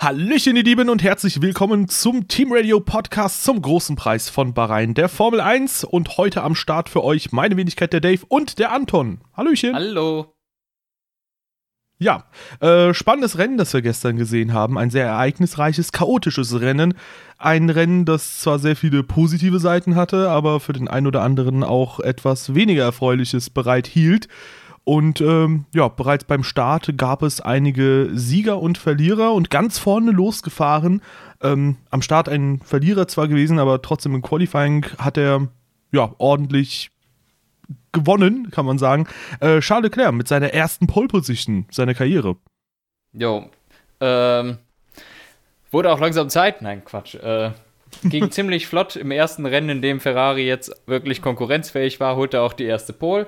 Hallöchen, ihr Lieben, und herzlich willkommen zum Team Radio Podcast zum großen Preis von Bahrain der Formel 1. Und heute am Start für euch meine Wenigkeit, der Dave und der Anton. Hallöchen. Hallo. Ja, äh, spannendes Rennen, das wir gestern gesehen haben. Ein sehr ereignisreiches, chaotisches Rennen. Ein Rennen, das zwar sehr viele positive Seiten hatte, aber für den einen oder anderen auch etwas weniger Erfreuliches bereithielt. Und ähm, ja, bereits beim Start gab es einige Sieger und Verlierer und ganz vorne losgefahren. Ähm, am Start ein Verlierer zwar gewesen, aber trotzdem im Qualifying hat er ja ordentlich gewonnen, kann man sagen. Äh, Charles Leclerc mit seiner ersten Pole Position seiner Karriere. Jo, ähm, wurde auch langsam Zeit. Nein, Quatsch. Äh, ging ziemlich flott im ersten Rennen, in dem Ferrari jetzt wirklich konkurrenzfähig war, holte er auch die erste Pole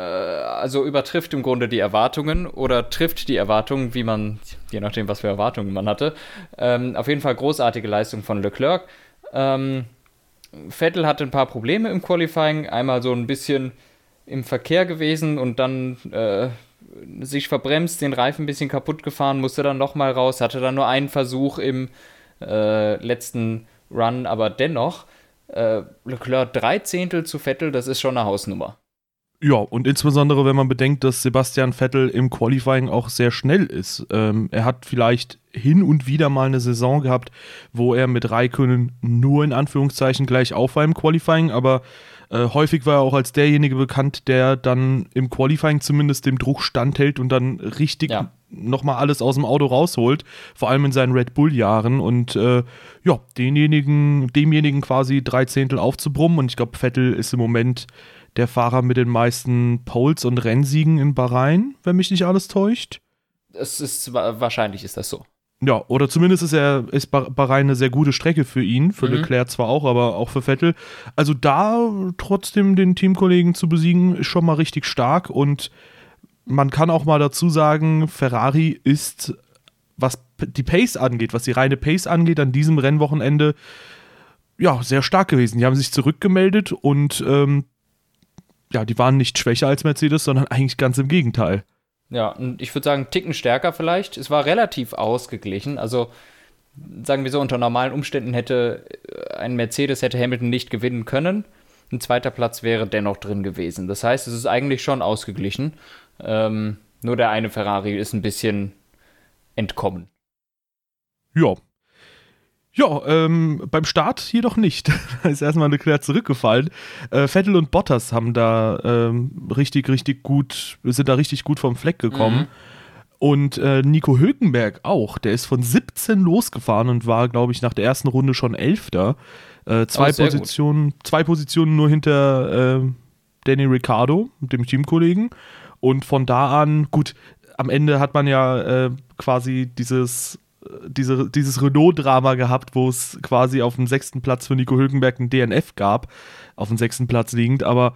also übertrifft im Grunde die Erwartungen oder trifft die Erwartungen, wie man, je nachdem, was für Erwartungen man hatte. Ähm, auf jeden Fall großartige Leistung von Leclerc. Ähm, Vettel hatte ein paar Probleme im Qualifying, einmal so ein bisschen im Verkehr gewesen und dann äh, sich verbremst, den Reifen ein bisschen kaputt gefahren, musste dann nochmal raus, hatte dann nur einen Versuch im äh, letzten Run, aber dennoch, äh, Leclerc drei Zehntel zu Vettel, das ist schon eine Hausnummer. Ja, und insbesondere, wenn man bedenkt, dass Sebastian Vettel im Qualifying auch sehr schnell ist. Ähm, er hat vielleicht hin und wieder mal eine Saison gehabt, wo er mit Raikönnen nur in Anführungszeichen gleich auf war im Qualifying, aber äh, häufig war er auch als derjenige bekannt, der dann im Qualifying zumindest dem Druck standhält und dann richtig ja. nochmal alles aus dem Auto rausholt, vor allem in seinen Red Bull-Jahren und äh, ja, denjenigen, demjenigen quasi drei Zehntel aufzubrummen und ich glaube, Vettel ist im Moment der Fahrer mit den meisten Poles und Rennsiegen in Bahrain, wenn mich nicht alles täuscht. Es ist wahrscheinlich ist das so. Ja, oder zumindest ist er ist Bahrain eine sehr gute Strecke für ihn, für mhm. Leclerc zwar auch, aber auch für Vettel. Also da trotzdem den Teamkollegen zu besiegen, ist schon mal richtig stark und man kann auch mal dazu sagen, Ferrari ist, was die Pace angeht, was die reine Pace angeht, an diesem Rennwochenende ja sehr stark gewesen. Die haben sich zurückgemeldet und ähm, ja, die waren nicht schwächer als Mercedes, sondern eigentlich ganz im Gegenteil. Ja, und ich würde sagen, Ticken stärker vielleicht. Es war relativ ausgeglichen. Also, sagen wir so, unter normalen Umständen hätte äh, ein Mercedes hätte Hamilton nicht gewinnen können. Ein zweiter Platz wäre dennoch drin gewesen. Das heißt, es ist eigentlich schon ausgeglichen. Ähm, nur der eine Ferrari ist ein bisschen entkommen. Ja, ja, ähm, beim Start jedoch nicht. da ist erstmal Leclerc zurückgefallen. Äh, Vettel und Bottas haben da ähm, richtig, richtig gut, sind da richtig gut vom Fleck gekommen. Mhm. Und äh, Nico Hülkenberg auch. Der ist von 17 losgefahren und war, glaube ich, nach der ersten Runde schon Elfter. Äh, zwei, oh, Positionen, zwei Positionen nur hinter äh, Danny Ricciardo, dem Teamkollegen. Und von da an, gut, am Ende hat man ja äh, quasi dieses diese, dieses Renault-Drama gehabt, wo es quasi auf dem sechsten Platz für Nico Hülkenberg ein DNF gab, auf dem sechsten Platz liegend, aber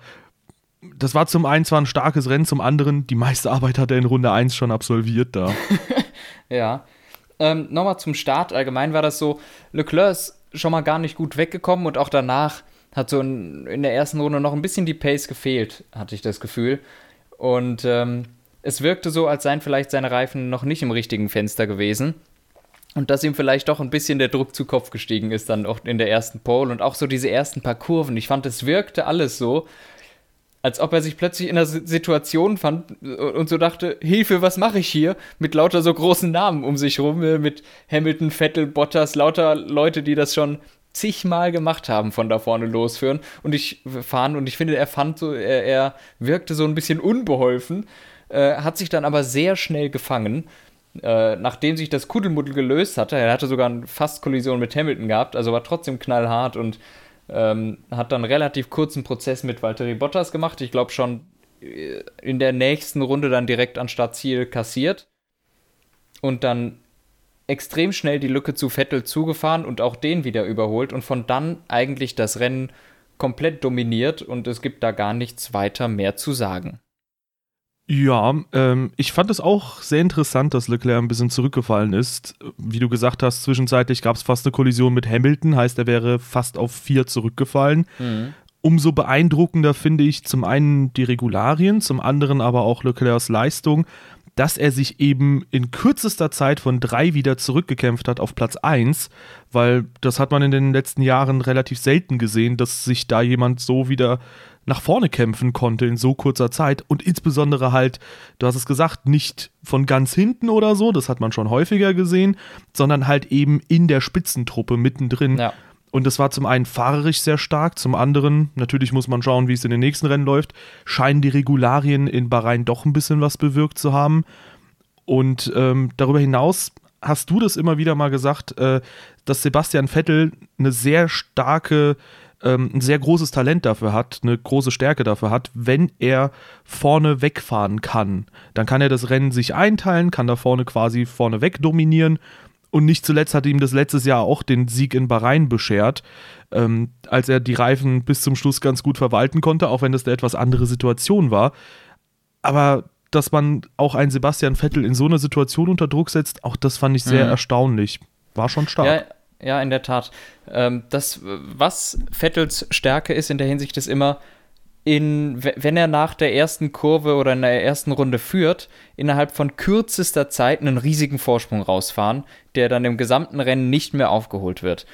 das war zum einen zwar ein starkes Rennen, zum anderen die meiste Arbeit hat er in Runde 1 schon absolviert da. ja. Ähm, Nochmal zum Start. Allgemein war das so, Leclerc ist schon mal gar nicht gut weggekommen und auch danach hat so in, in der ersten Runde noch ein bisschen die Pace gefehlt, hatte ich das Gefühl. Und ähm, es wirkte so, als seien vielleicht seine Reifen noch nicht im richtigen Fenster gewesen. Und dass ihm vielleicht doch ein bisschen der Druck zu Kopf gestiegen ist, dann auch in der ersten Pole und auch so diese ersten paar Kurven. Ich fand, es wirkte alles so, als ob er sich plötzlich in einer Situation fand und so dachte, Hilfe, was mache ich hier? Mit lauter so großen Namen um sich rum, äh, mit Hamilton, Vettel, Bottas, lauter Leute, die das schon zigmal gemacht haben, von da vorne losführen und ich fahren und ich finde, er fand so, er, er wirkte so ein bisschen unbeholfen, äh, hat sich dann aber sehr schnell gefangen äh, nachdem sich das Kuddelmuddel gelöst hatte, er hatte sogar eine Fast-Kollision mit Hamilton gehabt, also war trotzdem knallhart und ähm, hat dann relativ kurzen Prozess mit Valtteri Bottas gemacht. Ich glaube schon äh, in der nächsten Runde dann direkt an Startziel kassiert und dann extrem schnell die Lücke zu Vettel zugefahren und auch den wieder überholt und von dann eigentlich das Rennen komplett dominiert und es gibt da gar nichts weiter mehr zu sagen. Ja, ähm, ich fand es auch sehr interessant, dass Leclerc ein bisschen zurückgefallen ist. Wie du gesagt hast, zwischenzeitlich gab es fast eine Kollision mit Hamilton, heißt, er wäre fast auf vier zurückgefallen. Mhm. Umso beeindruckender finde ich zum einen die Regularien, zum anderen aber auch Leclercs Leistung, dass er sich eben in kürzester Zeit von drei wieder zurückgekämpft hat auf Platz 1, weil das hat man in den letzten Jahren relativ selten gesehen, dass sich da jemand so wieder nach vorne kämpfen konnte in so kurzer Zeit und insbesondere halt, du hast es gesagt, nicht von ganz hinten oder so, das hat man schon häufiger gesehen, sondern halt eben in der Spitzentruppe mittendrin. Ja. Und das war zum einen fahrerisch sehr stark, zum anderen, natürlich muss man schauen, wie es in den nächsten Rennen läuft, scheinen die Regularien in Bahrain doch ein bisschen was bewirkt zu haben. Und ähm, darüber hinaus hast du das immer wieder mal gesagt, äh, dass Sebastian Vettel eine sehr starke, ähm, ein sehr großes Talent dafür hat, eine große Stärke dafür hat, wenn er vorne wegfahren kann. Dann kann er das Rennen sich einteilen, kann da vorne quasi vorne weg dominieren und nicht zuletzt hat ihm das letztes Jahr auch den Sieg in Bahrain beschert, ähm, als er die Reifen bis zum Schluss ganz gut verwalten konnte, auch wenn das eine etwas andere Situation war. Aber dass man auch einen Sebastian Vettel in so einer Situation unter Druck setzt, auch das fand ich sehr mhm. erstaunlich. War schon stark. Ja, ja in der Tat. Ähm, das, was Vettels Stärke ist in der Hinsicht, ist immer, in, wenn er nach der ersten Kurve oder in der ersten Runde führt, innerhalb von kürzester Zeit einen riesigen Vorsprung rausfahren, der dann im gesamten Rennen nicht mehr aufgeholt wird.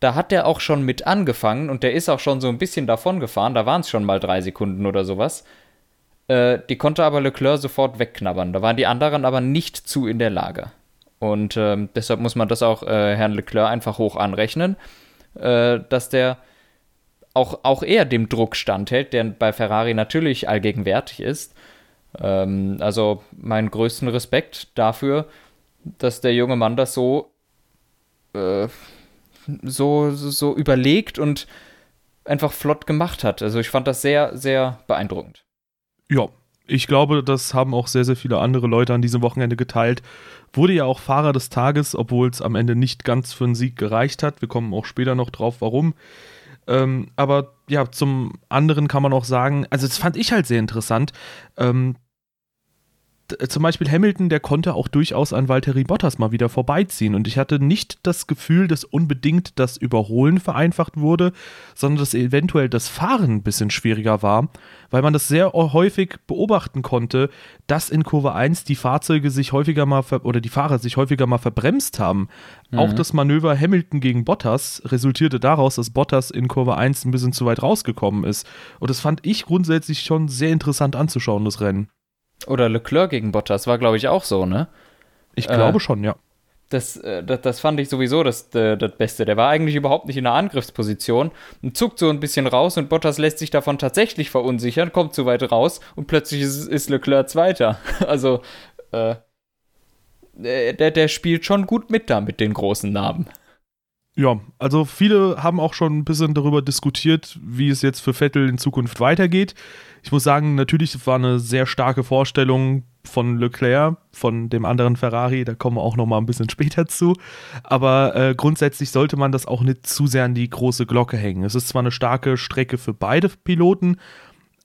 Da hat er auch schon mit angefangen und der ist auch schon so ein bisschen davon gefahren, da waren es schon mal drei Sekunden oder sowas. Äh, die konnte aber Leclerc sofort wegknabbern. Da waren die anderen aber nicht zu in der Lage. Und äh, deshalb muss man das auch äh, Herrn Leclerc einfach hoch anrechnen, äh, dass der auch, auch er dem Druck standhält, der bei Ferrari natürlich allgegenwärtig ist. Ähm, also meinen größten Respekt dafür, dass der junge Mann das so, äh, so, so überlegt und einfach flott gemacht hat. Also ich fand das sehr, sehr beeindruckend. Ja, ich glaube, das haben auch sehr, sehr viele andere Leute an diesem Wochenende geteilt. Wurde ja auch Fahrer des Tages, obwohl es am Ende nicht ganz für einen Sieg gereicht hat. Wir kommen auch später noch drauf, warum. Ähm, aber ja, zum anderen kann man auch sagen, also das fand ich halt sehr interessant. Ähm, zum Beispiel Hamilton, der konnte auch durchaus an Valtteri Bottas mal wieder vorbeiziehen. Und ich hatte nicht das Gefühl, dass unbedingt das Überholen vereinfacht wurde, sondern dass eventuell das Fahren ein bisschen schwieriger war, weil man das sehr häufig beobachten konnte, dass in Kurve 1 die Fahrzeuge sich häufiger mal oder die Fahrer sich häufiger mal verbremst haben. Mhm. Auch das Manöver Hamilton gegen Bottas resultierte daraus, dass Bottas in Kurve 1 ein bisschen zu weit rausgekommen ist. Und das fand ich grundsätzlich schon sehr interessant anzuschauen, das Rennen. Oder Leclerc gegen Bottas war, glaube ich, auch so, ne? Ich glaube äh, schon, ja. Das, äh, das, das, fand ich sowieso das, äh, das Beste. Der war eigentlich überhaupt nicht in einer Angriffsposition und zuckt so ein bisschen raus und Bottas lässt sich davon tatsächlich verunsichern, kommt zu weit raus und plötzlich ist, ist Leclerc Zweiter. Also, äh, der, der spielt schon gut mit da mit den großen Namen. Ja, also viele haben auch schon ein bisschen darüber diskutiert, wie es jetzt für Vettel in Zukunft weitergeht. Ich muss sagen, natürlich war eine sehr starke Vorstellung von Leclerc, von dem anderen Ferrari, da kommen wir auch noch mal ein bisschen später zu. Aber äh, grundsätzlich sollte man das auch nicht zu sehr an die große Glocke hängen. Es ist zwar eine starke Strecke für beide Piloten,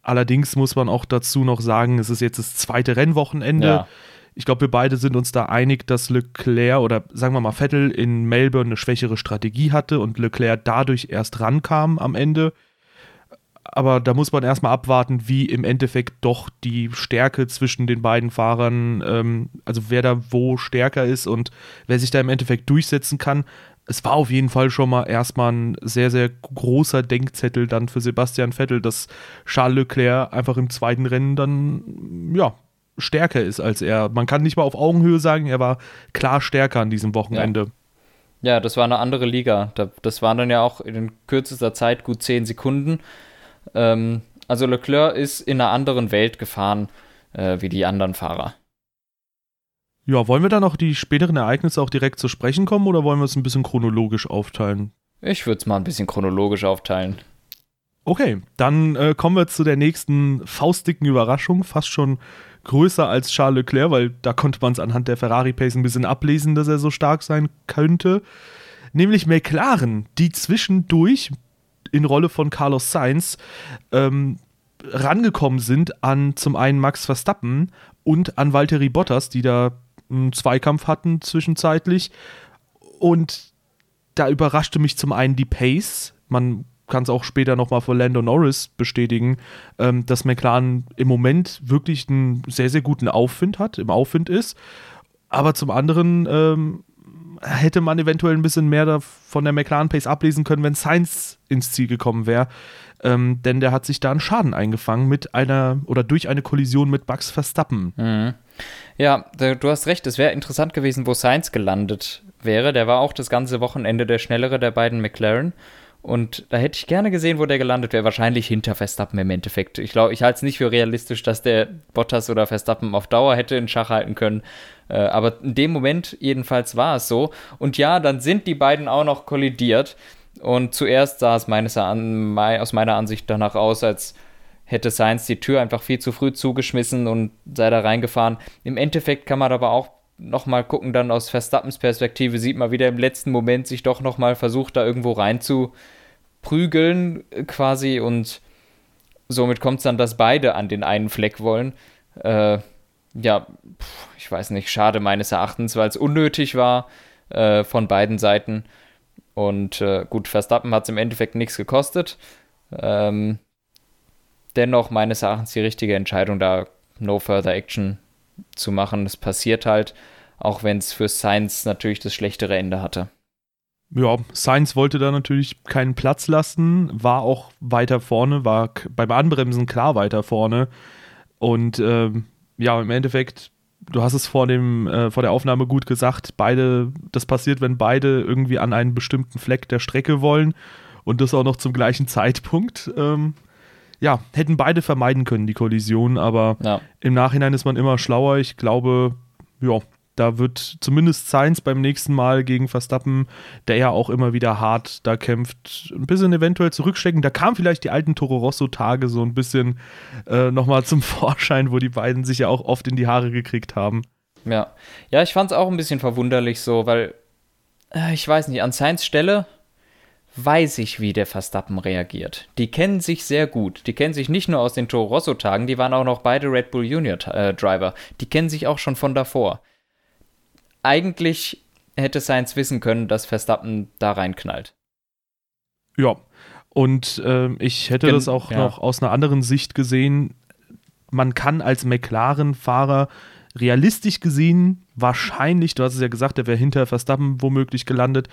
allerdings muss man auch dazu noch sagen, es ist jetzt das zweite Rennwochenende. Ja. Ich glaube, wir beide sind uns da einig, dass Leclerc oder sagen wir mal Vettel in Melbourne eine schwächere Strategie hatte und Leclerc dadurch erst rankam am Ende aber da muss man erstmal abwarten, wie im Endeffekt doch die Stärke zwischen den beiden Fahrern, ähm, also wer da wo stärker ist und wer sich da im Endeffekt durchsetzen kann. Es war auf jeden Fall schon mal erstmal ein sehr, sehr großer Denkzettel dann für Sebastian Vettel, dass Charles Leclerc einfach im zweiten Rennen dann, ja, stärker ist als er. Man kann nicht mal auf Augenhöhe sagen, er war klar stärker an diesem Wochenende. Ja, ja das war eine andere Liga. Das waren dann ja auch in kürzester Zeit gut zehn Sekunden. Ähm, also Leclerc ist in einer anderen Welt gefahren äh, wie die anderen Fahrer. Ja, wollen wir dann noch die späteren Ereignisse auch direkt zu sprechen kommen oder wollen wir es ein bisschen chronologisch aufteilen? Ich würde es mal ein bisschen chronologisch aufteilen. Okay, dann äh, kommen wir zu der nächsten faustdicken Überraschung, fast schon größer als Charles Leclerc, weil da konnte man es anhand der Ferrari Pace ein bisschen ablesen, dass er so stark sein könnte. Nämlich McLaren, die zwischendurch in Rolle von Carlos Sainz ähm, rangekommen sind an zum einen Max Verstappen und an Valtteri Bottas, die da einen Zweikampf hatten zwischenzeitlich. Und da überraschte mich zum einen die Pace. Man kann es auch später nochmal für Lando Norris bestätigen, ähm, dass McLaren im Moment wirklich einen sehr, sehr guten Aufwind hat, im Aufwind ist. Aber zum anderen ähm, hätte man eventuell ein bisschen mehr von der McLaren Pace ablesen können, wenn Sainz ins Ziel gekommen wäre. Ähm, denn der hat sich da einen Schaden eingefangen mit einer oder durch eine Kollision mit Max Verstappen. Mhm. Ja, du hast recht. Es wäre interessant gewesen, wo Sainz gelandet wäre. Der war auch das ganze Wochenende der schnellere der beiden McLaren. Und da hätte ich gerne gesehen, wo der gelandet wäre. Wahrscheinlich hinter Verstappen im Endeffekt. Ich glaube, ich halte es nicht für realistisch, dass der Bottas oder Verstappen auf Dauer hätte in Schach halten können. Äh, aber in dem Moment jedenfalls war es so. Und ja, dann sind die beiden auch noch kollidiert. Und zuerst sah es meines, aus meiner Ansicht danach aus, als hätte Sainz die Tür einfach viel zu früh zugeschmissen und sei da reingefahren. Im Endeffekt kann man aber auch nochmal gucken, dann aus Verstappens Perspektive sieht man wieder im letzten Moment sich doch nochmal versucht, da irgendwo rein zu prügeln quasi und somit kommt es dann, dass beide an den einen Fleck wollen. Äh, ja, ich weiß nicht, schade meines Erachtens, weil es unnötig war äh, von beiden Seiten. Und äh, gut, Verstappen hat es im Endeffekt nichts gekostet. Ähm, dennoch meines Erachtens die richtige Entscheidung, da no further action zu machen. Es passiert halt, auch wenn es für Sainz natürlich das schlechtere Ende hatte. Ja, Sainz wollte da natürlich keinen Platz lassen, war auch weiter vorne, war beim Anbremsen klar weiter vorne. Und ähm, ja, im Endeffekt du hast es vor, dem, äh, vor der Aufnahme gut gesagt, beide, das passiert, wenn beide irgendwie an einen bestimmten Fleck der Strecke wollen und das auch noch zum gleichen Zeitpunkt. Ähm, ja, hätten beide vermeiden können, die Kollision, aber ja. im Nachhinein ist man immer schlauer. Ich glaube, ja, da wird zumindest Sainz beim nächsten Mal gegen Verstappen, der ja auch immer wieder hart da kämpft, ein bisschen eventuell zurückstecken. Da kamen vielleicht die alten Toro Rosso-Tage so ein bisschen äh, nochmal zum Vorschein, wo die beiden sich ja auch oft in die Haare gekriegt haben. Ja, ja, ich fand es auch ein bisschen verwunderlich so, weil äh, ich weiß nicht, an Sainz Stelle weiß ich, wie der Verstappen reagiert. Die kennen sich sehr gut. Die kennen sich nicht nur aus den Toro Rosso-Tagen, die waren auch noch beide Red Bull Junior äh. Die kennen sich auch schon von davor eigentlich hätte Sainz wissen können, dass Verstappen da reinknallt. Ja, und äh, ich hätte Gen das auch ja. noch aus einer anderen Sicht gesehen. Man kann als McLaren-Fahrer realistisch gesehen wahrscheinlich, du hast es ja gesagt, der wäre hinter Verstappen womöglich gelandet.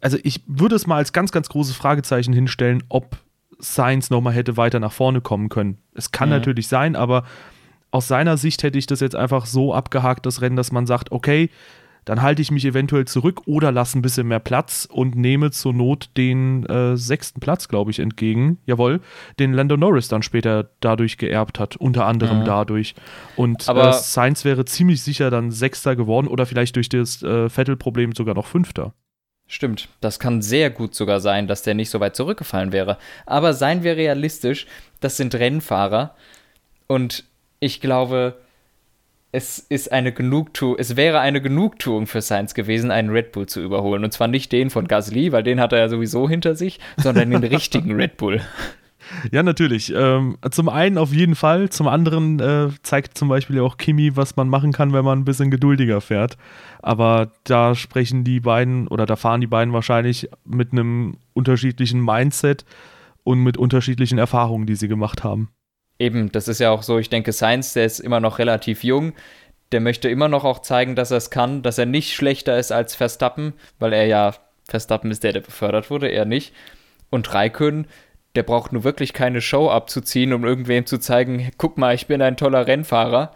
Also ich würde es mal als ganz, ganz großes Fragezeichen hinstellen, ob Sainz nochmal hätte weiter nach vorne kommen können. Es kann mhm. natürlich sein, aber aus seiner Sicht hätte ich das jetzt einfach so abgehakt, das Rennen, dass man sagt, okay, dann halte ich mich eventuell zurück oder lasse ein bisschen mehr Platz und nehme zur Not den äh, sechsten Platz, glaube ich, entgegen. Jawohl, den Lando Norris dann später dadurch geerbt hat, unter anderem mhm. dadurch. Und äh, Sainz wäre ziemlich sicher dann Sechster geworden oder vielleicht durch das äh, Vettel-Problem sogar noch Fünfter. Stimmt, das kann sehr gut sogar sein, dass der nicht so weit zurückgefallen wäre. Aber seien wir realistisch, das sind Rennfahrer und ich glaube, es ist eine Genugtuung, es wäre eine Genugtuung für Sainz gewesen, einen Red Bull zu überholen. Und zwar nicht den von Gasly, weil den hat er ja sowieso hinter sich, sondern den richtigen Red Bull. Ja, natürlich. Ähm, zum einen auf jeden Fall, zum anderen äh, zeigt zum Beispiel auch Kimi, was man machen kann, wenn man ein bisschen geduldiger fährt. Aber da sprechen die beiden oder da fahren die beiden wahrscheinlich mit einem unterschiedlichen Mindset und mit unterschiedlichen Erfahrungen, die sie gemacht haben. Eben, das ist ja auch so, ich denke, Sainz, der ist immer noch relativ jung. Der möchte immer noch auch zeigen, dass er es kann, dass er nicht schlechter ist als Verstappen, weil er ja, Verstappen ist der, der befördert wurde, er nicht. Und Raikön, der braucht nur wirklich keine Show abzuziehen, um irgendwem zu zeigen, guck mal, ich bin ein toller Rennfahrer.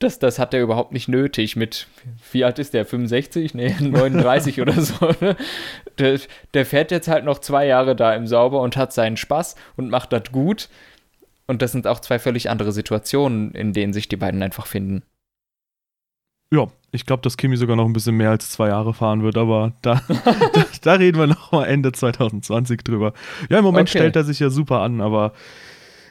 Das, das hat er überhaupt nicht nötig. Mit, wie alt ist der? 65? Nee, 39 oder so. Ne? Der, der fährt jetzt halt noch zwei Jahre da im Sauber und hat seinen Spaß und macht das gut. Und das sind auch zwei völlig andere Situationen, in denen sich die beiden einfach finden. Ja, ich glaube, dass Kimi sogar noch ein bisschen mehr als zwei Jahre fahren wird, aber da, da, da, reden wir noch mal Ende 2020 drüber. Ja, im Moment okay. stellt er sich ja super an, aber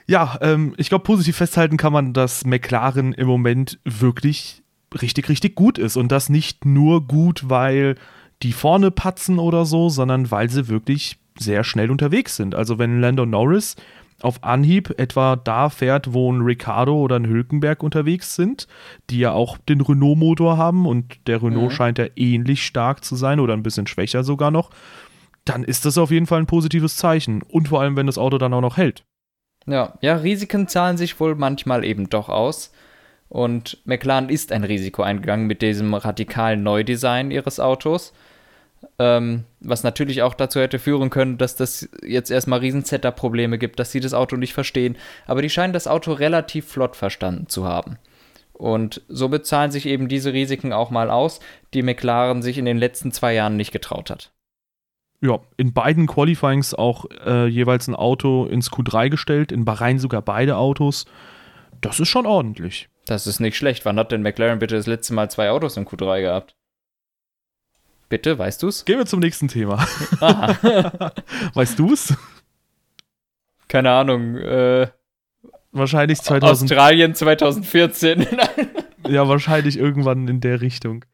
ja, ähm, ich glaube, positiv festhalten kann man, dass McLaren im Moment wirklich richtig, richtig gut ist. Und das nicht nur gut, weil die vorne patzen oder so, sondern weil sie wirklich sehr schnell unterwegs sind. Also wenn Lando Norris auf Anhieb etwa da fährt, wo ein Ricardo oder ein Hülkenberg unterwegs sind, die ja auch den Renault-Motor haben und der Renault mhm. scheint ja ähnlich stark zu sein oder ein bisschen schwächer sogar noch, dann ist das auf jeden Fall ein positives Zeichen. Und vor allem, wenn das Auto dann auch noch hält. Ja, ja, Risiken zahlen sich wohl manchmal eben doch aus. Und McLaren ist ein Risiko eingegangen mit diesem radikalen Neudesign ihres Autos. Ähm, was natürlich auch dazu hätte führen können, dass das jetzt erstmal riesen Setup-Probleme gibt, dass sie das Auto nicht verstehen. Aber die scheinen das Auto relativ flott verstanden zu haben. Und somit zahlen sich eben diese Risiken auch mal aus, die McLaren sich in den letzten zwei Jahren nicht getraut hat. Ja, in beiden Qualifyings auch äh, jeweils ein Auto ins Q3 gestellt, in Bahrain sogar beide Autos. Das ist schon ordentlich. Das ist nicht schlecht. Wann hat denn McLaren bitte das letzte Mal zwei Autos im Q3 gehabt? Bitte, weißt du's? Gehen wir zum nächsten Thema. weißt du's? Keine Ahnung. Äh, wahrscheinlich 2000. Australien 2014. ja, wahrscheinlich irgendwann in der Richtung.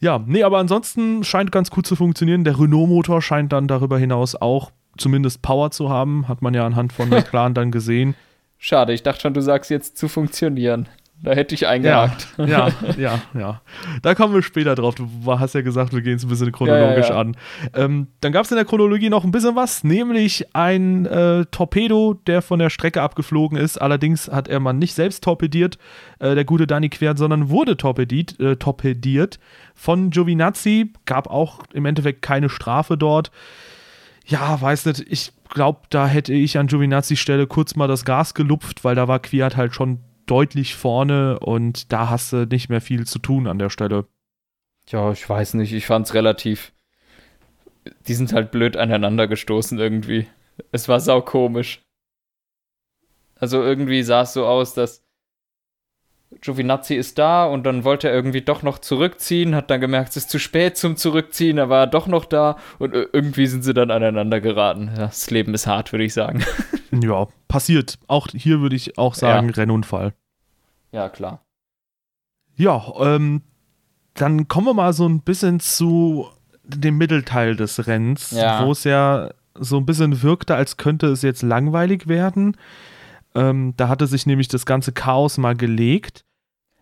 Ja, nee, aber ansonsten scheint ganz gut zu funktionieren. Der Renault-Motor scheint dann darüber hinaus auch zumindest Power zu haben. Hat man ja anhand von McLaren dann gesehen. Schade, ich dachte schon, du sagst jetzt zu funktionieren. Da hätte ich eingehakt. Ja, ja, ja, ja. Da kommen wir später drauf. Du hast ja gesagt, wir gehen es ein bisschen chronologisch ja, ja, an. Ähm, dann gab es in der Chronologie noch ein bisschen was, nämlich ein äh, Torpedo, der von der Strecke abgeflogen ist. Allerdings hat er mal nicht selbst torpediert, äh, der gute Danny Quert, sondern wurde torpediert, äh, torpediert von Giovinazzi. Gab auch im Endeffekt keine Strafe dort. Ja, weiß nicht, ich glaube, da hätte ich an Giovinazzi Stelle kurz mal das Gas gelupft, weil da war Quert halt schon deutlich vorne und da hast du nicht mehr viel zu tun an der Stelle. Ja, ich weiß nicht, ich fand's relativ. Die sind halt blöd aneinander gestoßen irgendwie. Es war sau komisch. Also irgendwie sah es so aus, dass Giovinazzi ist da und dann wollte er irgendwie doch noch zurückziehen, hat dann gemerkt, es ist zu spät zum Zurückziehen, er war doch noch da und irgendwie sind sie dann aneinander geraten. Das Leben ist hart, würde ich sagen. Ja, passiert. Auch hier würde ich auch sagen, ja. Rennunfall. Ja, klar. Ja, ähm, dann kommen wir mal so ein bisschen zu dem Mittelteil des Rennens, ja. wo es ja so ein bisschen wirkte, als könnte es jetzt langweilig werden. Ähm, da hatte sich nämlich das ganze Chaos mal gelegt.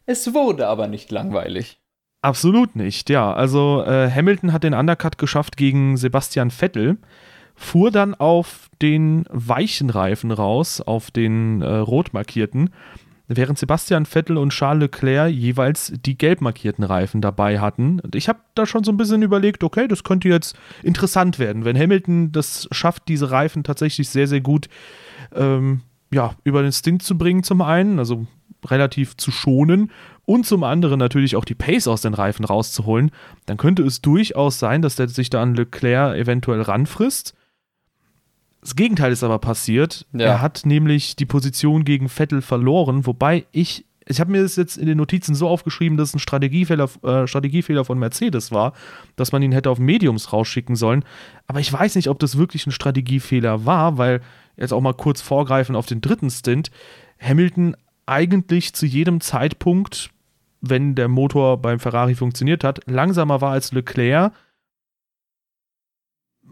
Es wurde aber nicht langweilig. Absolut nicht, ja. Also äh, Hamilton hat den Undercut geschafft gegen Sebastian Vettel, fuhr dann auf den weichen Reifen raus, auf den äh, rot markierten, während Sebastian Vettel und Charles Leclerc jeweils die gelb markierten Reifen dabei hatten. Und ich habe da schon so ein bisschen überlegt, okay, das könnte jetzt interessant werden, wenn Hamilton das schafft, diese Reifen tatsächlich sehr, sehr gut ähm, ja, über den Stint zu bringen, zum einen, also relativ zu schonen und zum anderen natürlich auch die Pace aus den Reifen rauszuholen, dann könnte es durchaus sein, dass der sich da an Leclerc eventuell ranfrisst. Das Gegenteil ist aber passiert. Ja. Er hat nämlich die Position gegen Vettel verloren, wobei ich ich habe mir das jetzt in den Notizen so aufgeschrieben, dass es ein Strategiefehler, äh, Strategiefehler von Mercedes war, dass man ihn hätte auf Mediums rausschicken sollen. Aber ich weiß nicht, ob das wirklich ein Strategiefehler war, weil jetzt auch mal kurz vorgreifen auf den dritten Stint, Hamilton eigentlich zu jedem Zeitpunkt, wenn der Motor beim Ferrari funktioniert hat, langsamer war als Leclerc,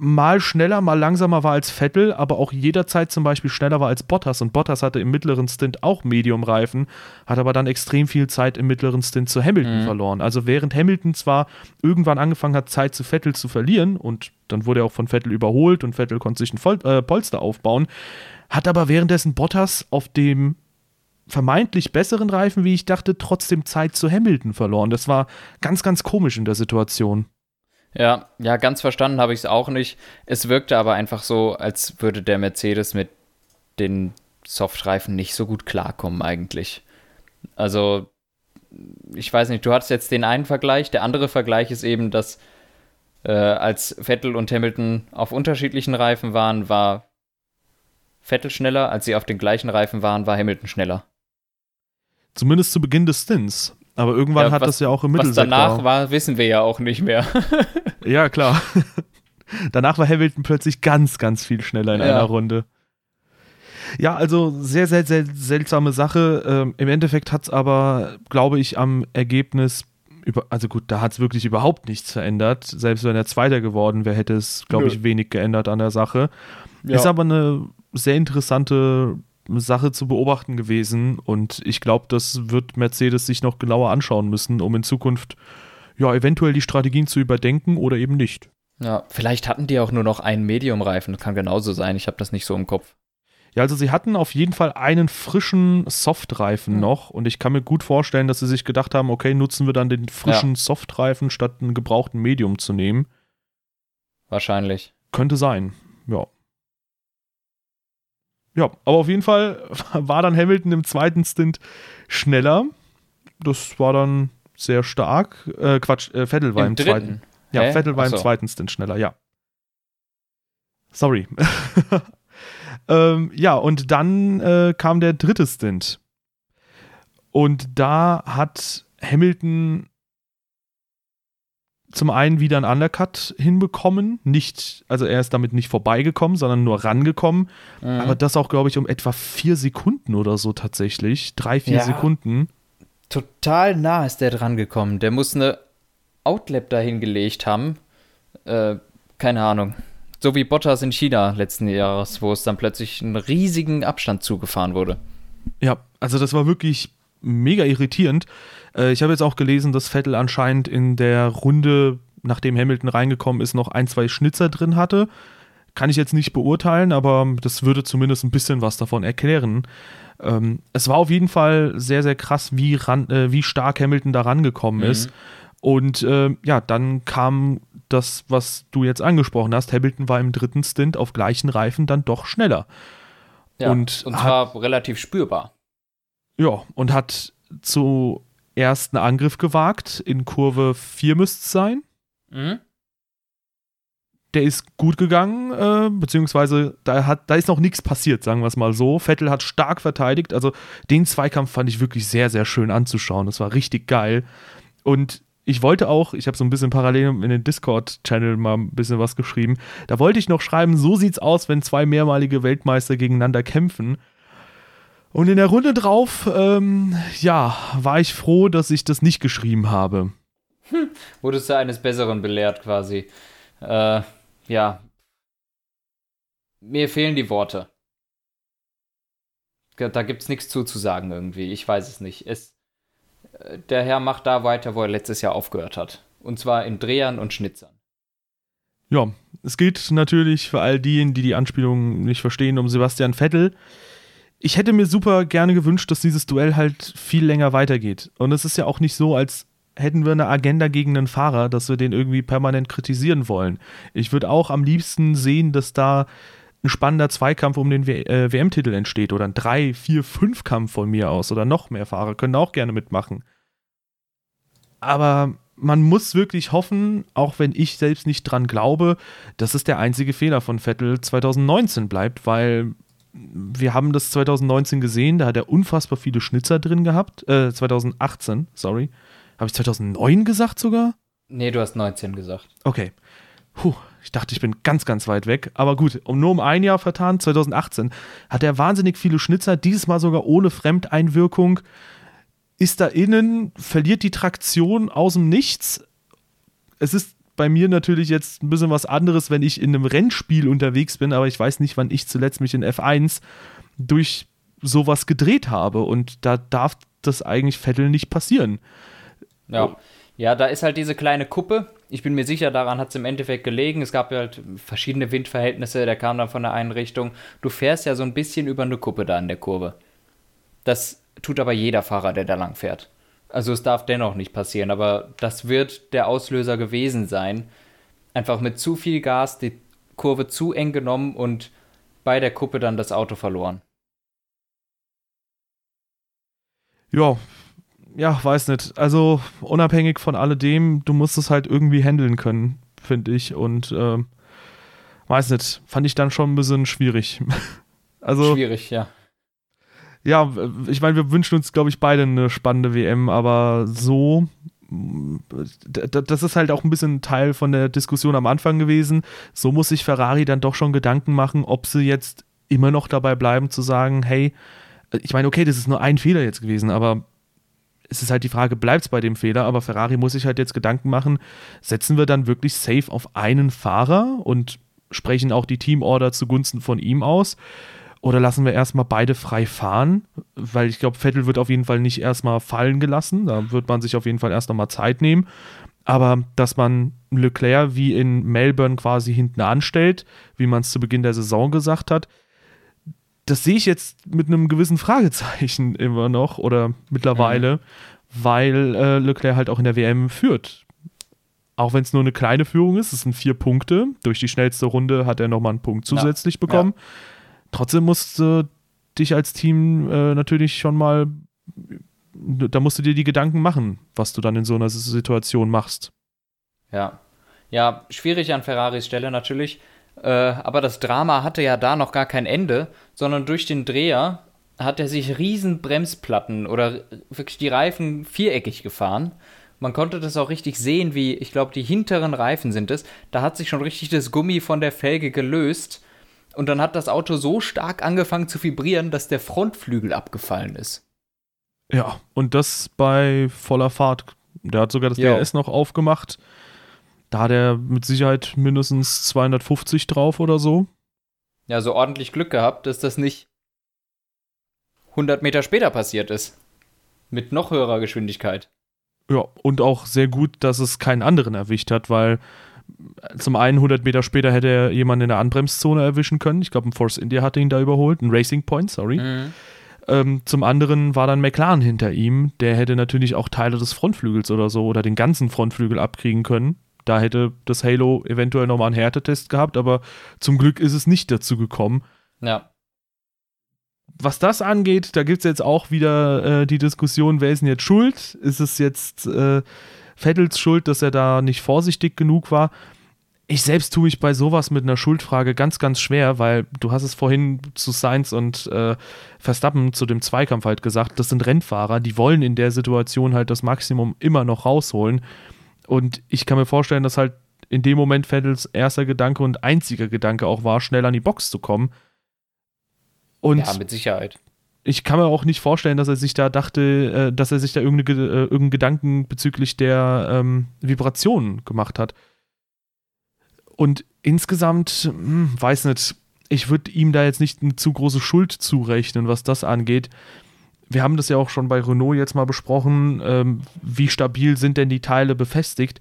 mal schneller, mal langsamer war als Vettel, aber auch jederzeit zum Beispiel schneller war als Bottas. Und Bottas hatte im mittleren Stint auch Medium-Reifen, hat aber dann extrem viel Zeit im mittleren Stint zu Hamilton mhm. verloren. Also während Hamilton zwar irgendwann angefangen hat, Zeit zu Vettel zu verlieren und dann wurde er auch von Vettel überholt und Vettel konnte sich ein Vol äh, Polster aufbauen, hat aber währenddessen Bottas auf dem vermeintlich besseren Reifen, wie ich dachte, trotzdem Zeit zu Hamilton verloren. Das war ganz, ganz komisch in der Situation. Ja, ja, ganz verstanden habe ich es auch nicht. Es wirkte aber einfach so, als würde der Mercedes mit den Softreifen nicht so gut klarkommen eigentlich. Also, ich weiß nicht, du hattest jetzt den einen Vergleich. Der andere Vergleich ist eben, dass äh, als Vettel und Hamilton auf unterschiedlichen Reifen waren, war Vettel schneller. Als sie auf den gleichen Reifen waren, war Hamilton schneller. Zumindest zu Beginn des Stints. Aber irgendwann ja, hat was, das ja auch im Mittelsektor. Was danach war, wissen wir ja auch nicht mehr. ja, klar. danach war Hamilton plötzlich ganz, ganz viel schneller in ja. einer Runde. Ja, also sehr, sehr, sehr seltsame Sache. Ähm, Im Endeffekt hat es aber, glaube ich, am Ergebnis, über, also gut, da hat es wirklich überhaupt nichts verändert. Selbst wenn er Zweiter geworden wäre, hätte es, glaube ich, wenig geändert an der Sache. Ja. Ist aber eine sehr interessante Sache zu beobachten gewesen und ich glaube, das wird Mercedes sich noch genauer anschauen müssen, um in Zukunft ja eventuell die Strategien zu überdenken oder eben nicht. Ja, vielleicht hatten die auch nur noch einen Medium-Reifen. Kann genauso sein. Ich habe das nicht so im Kopf. Ja, also sie hatten auf jeden Fall einen frischen Softreifen mhm. noch und ich kann mir gut vorstellen, dass sie sich gedacht haben, okay, nutzen wir dann den frischen ja. Softreifen statt einen gebrauchten Medium zu nehmen. Wahrscheinlich. Könnte sein, ja. Ja, aber auf jeden Fall war dann Hamilton im zweiten Stint schneller. Das war dann sehr stark. Äh, Quatsch, äh, Vettel war Im, im zweiten. Ja, Hä? Vettel war Achso. im zweiten Stint schneller, ja. Sorry. ähm, ja, und dann äh, kam der dritte Stint. Und da hat Hamilton zum einen wieder einen Undercut hinbekommen, nicht, also er ist damit nicht vorbeigekommen, sondern nur rangekommen, mhm. aber das auch, glaube ich, um etwa vier Sekunden oder so tatsächlich, drei, vier ja, Sekunden. Total nah ist der dran gekommen. Der muss eine Outlap dahingelegt haben. Äh, keine Ahnung. So wie Bottas in China letzten Jahres, wo es dann plötzlich einen riesigen Abstand zugefahren wurde. Ja, also das war wirklich mega irritierend. Äh, ich habe jetzt auch gelesen, dass Vettel anscheinend in der Runde, nachdem Hamilton reingekommen ist, noch ein, zwei Schnitzer drin hatte. Kann ich jetzt nicht beurteilen, aber das würde zumindest ein bisschen was davon erklären. Ähm, es war auf jeden Fall sehr, sehr krass, wie, ran, äh, wie stark Hamilton da rangekommen mhm. ist. Und äh, ja, dann kam das, was du jetzt angesprochen hast. Hamilton war im dritten Stint auf gleichen Reifen dann doch schneller. Ja, und, und zwar hat, relativ spürbar. Ja, und hat zu ersten Angriff gewagt. In Kurve 4 müsste es sein. Mhm. Der ist gut gegangen, äh, beziehungsweise da, hat, da ist noch nichts passiert, sagen wir es mal so. Vettel hat stark verteidigt. Also den Zweikampf fand ich wirklich sehr, sehr schön anzuschauen. Das war richtig geil. Und ich wollte auch, ich habe so ein bisschen parallel in den Discord-Channel mal ein bisschen was geschrieben. Da wollte ich noch schreiben, so sieht's aus, wenn zwei mehrmalige Weltmeister gegeneinander kämpfen. Und in der Runde drauf, ähm, ja, war ich froh, dass ich das nicht geschrieben habe. Hm, wurdest du eines Besseren belehrt quasi. Äh, ja. Mir fehlen die Worte. Da gibt's nichts zuzusagen irgendwie. Ich weiß es nicht. Es, der Herr macht da weiter, wo er letztes Jahr aufgehört hat. Und zwar in Drehern und Schnitzern. Ja, es geht natürlich für all diejenigen, die die Anspielung nicht verstehen, um Sebastian Vettel. Ich hätte mir super gerne gewünscht, dass dieses Duell halt viel länger weitergeht. Und es ist ja auch nicht so, als hätten wir eine Agenda gegen einen Fahrer, dass wir den irgendwie permanent kritisieren wollen. Ich würde auch am liebsten sehen, dass da ein spannender Zweikampf um den äh, WM-Titel entsteht oder ein 3, 4, 5 Kampf von mir aus oder noch mehr Fahrer können auch gerne mitmachen. Aber man muss wirklich hoffen, auch wenn ich selbst nicht dran glaube, dass es der einzige Fehler von Vettel 2019 bleibt, weil wir haben das 2019 gesehen, da hat er unfassbar viele Schnitzer drin gehabt. Äh, 2018, sorry. Habe ich 2009 gesagt sogar? Nee, du hast 19 gesagt. Okay. Puh, ich dachte, ich bin ganz, ganz weit weg. Aber gut, um nur um ein Jahr vertan, 2018, hat er wahnsinnig viele Schnitzer, dieses Mal sogar ohne Fremdeinwirkung. Ist da innen, verliert die Traktion aus dem Nichts. Es ist bei mir natürlich jetzt ein bisschen was anderes, wenn ich in einem Rennspiel unterwegs bin, aber ich weiß nicht, wann ich zuletzt mich in F1 durch sowas gedreht habe. Und da darf das eigentlich Vettel nicht passieren. Ja. Ja, da ist halt diese kleine Kuppe. Ich bin mir sicher, daran hat es im Endeffekt gelegen. Es gab ja halt verschiedene Windverhältnisse, der kam dann von der einen Richtung. Du fährst ja so ein bisschen über eine Kuppe da in der Kurve. Das tut aber jeder Fahrer, der da lang fährt. Also es darf dennoch nicht passieren, aber das wird der Auslöser gewesen sein. Einfach mit zu viel Gas die Kurve zu eng genommen und bei der Kuppe dann das Auto verloren. Ja, ja, weiß nicht. Also unabhängig von alledem, du musst es halt irgendwie handeln können, finde ich. Und äh, weiß nicht, fand ich dann schon ein bisschen schwierig. also schwierig, ja. Ja, ich meine, wir wünschen uns, glaube ich, beide eine spannende WM, aber so, das ist halt auch ein bisschen Teil von der Diskussion am Anfang gewesen. So muss sich Ferrari dann doch schon Gedanken machen, ob sie jetzt immer noch dabei bleiben zu sagen, hey, ich meine, okay, das ist nur ein Fehler jetzt gewesen, aber es ist halt die Frage, bleibt es bei dem Fehler? Aber Ferrari muss sich halt jetzt Gedanken machen, setzen wir dann wirklich safe auf einen Fahrer und sprechen auch die Teamorder zugunsten von ihm aus? Oder lassen wir erstmal beide frei fahren? Weil ich glaube, Vettel wird auf jeden Fall nicht erstmal fallen gelassen. Da wird man sich auf jeden Fall erst nochmal Zeit nehmen. Aber dass man Leclerc wie in Melbourne quasi hinten anstellt, wie man es zu Beginn der Saison gesagt hat. Das sehe ich jetzt mit einem gewissen Fragezeichen immer noch oder mittlerweile, mhm. weil äh, Leclerc halt auch in der WM führt. Auch wenn es nur eine kleine Führung ist, es sind vier Punkte. Durch die schnellste Runde hat er nochmal einen Punkt zusätzlich ja. bekommen. Ja. Trotzdem musst du dich als Team äh, natürlich schon mal, da musst du dir die Gedanken machen, was du dann in so einer Situation machst. Ja. Ja, schwierig an Ferraris Stelle natürlich. Äh, aber das Drama hatte ja da noch gar kein Ende, sondern durch den Dreher hat er sich riesen Bremsplatten oder wirklich die Reifen viereckig gefahren. Man konnte das auch richtig sehen, wie, ich glaube, die hinteren Reifen sind es. Da hat sich schon richtig das Gummi von der Felge gelöst. Und dann hat das Auto so stark angefangen zu vibrieren, dass der Frontflügel abgefallen ist. Ja, und das bei voller Fahrt. Der hat sogar das jo. DRS noch aufgemacht. Da hat er mit Sicherheit mindestens 250 drauf oder so. Ja, so ordentlich Glück gehabt, dass das nicht 100 Meter später passiert ist. Mit noch höherer Geschwindigkeit. Ja, und auch sehr gut, dass es keinen anderen erwischt hat, weil zum einen 100 Meter später hätte er jemanden in der Anbremszone erwischen können. Ich glaube, ein Force India hatte ihn da überholt, ein Racing Point, sorry. Mhm. Ähm, zum anderen war dann McLaren hinter ihm. Der hätte natürlich auch Teile des Frontflügels oder so oder den ganzen Frontflügel abkriegen können. Da hätte das Halo eventuell nochmal einen Härtetest gehabt, aber zum Glück ist es nicht dazu gekommen. Ja was das angeht, da gibt es jetzt auch wieder äh, die Diskussion, wer ist denn jetzt schuld? Ist es jetzt äh, Vettels Schuld, dass er da nicht vorsichtig genug war? Ich selbst tue mich bei sowas mit einer Schuldfrage ganz, ganz schwer, weil du hast es vorhin zu Sainz und äh, Verstappen zu dem Zweikampf halt gesagt, das sind Rennfahrer, die wollen in der Situation halt das Maximum immer noch rausholen. Und ich kann mir vorstellen, dass halt in dem Moment Vettels erster Gedanke und einziger Gedanke auch war, schnell an die Box zu kommen und ja, mit Sicherheit. Ich kann mir auch nicht vorstellen, dass er sich da dachte, äh, dass er sich da irgendeine, äh, irgendeinen Gedanken bezüglich der ähm, Vibrationen gemacht hat. Und insgesamt, hm, weiß nicht, ich würde ihm da jetzt nicht eine zu große Schuld zurechnen, was das angeht. Wir haben das ja auch schon bei Renault jetzt mal besprochen, ähm, wie stabil sind denn die Teile befestigt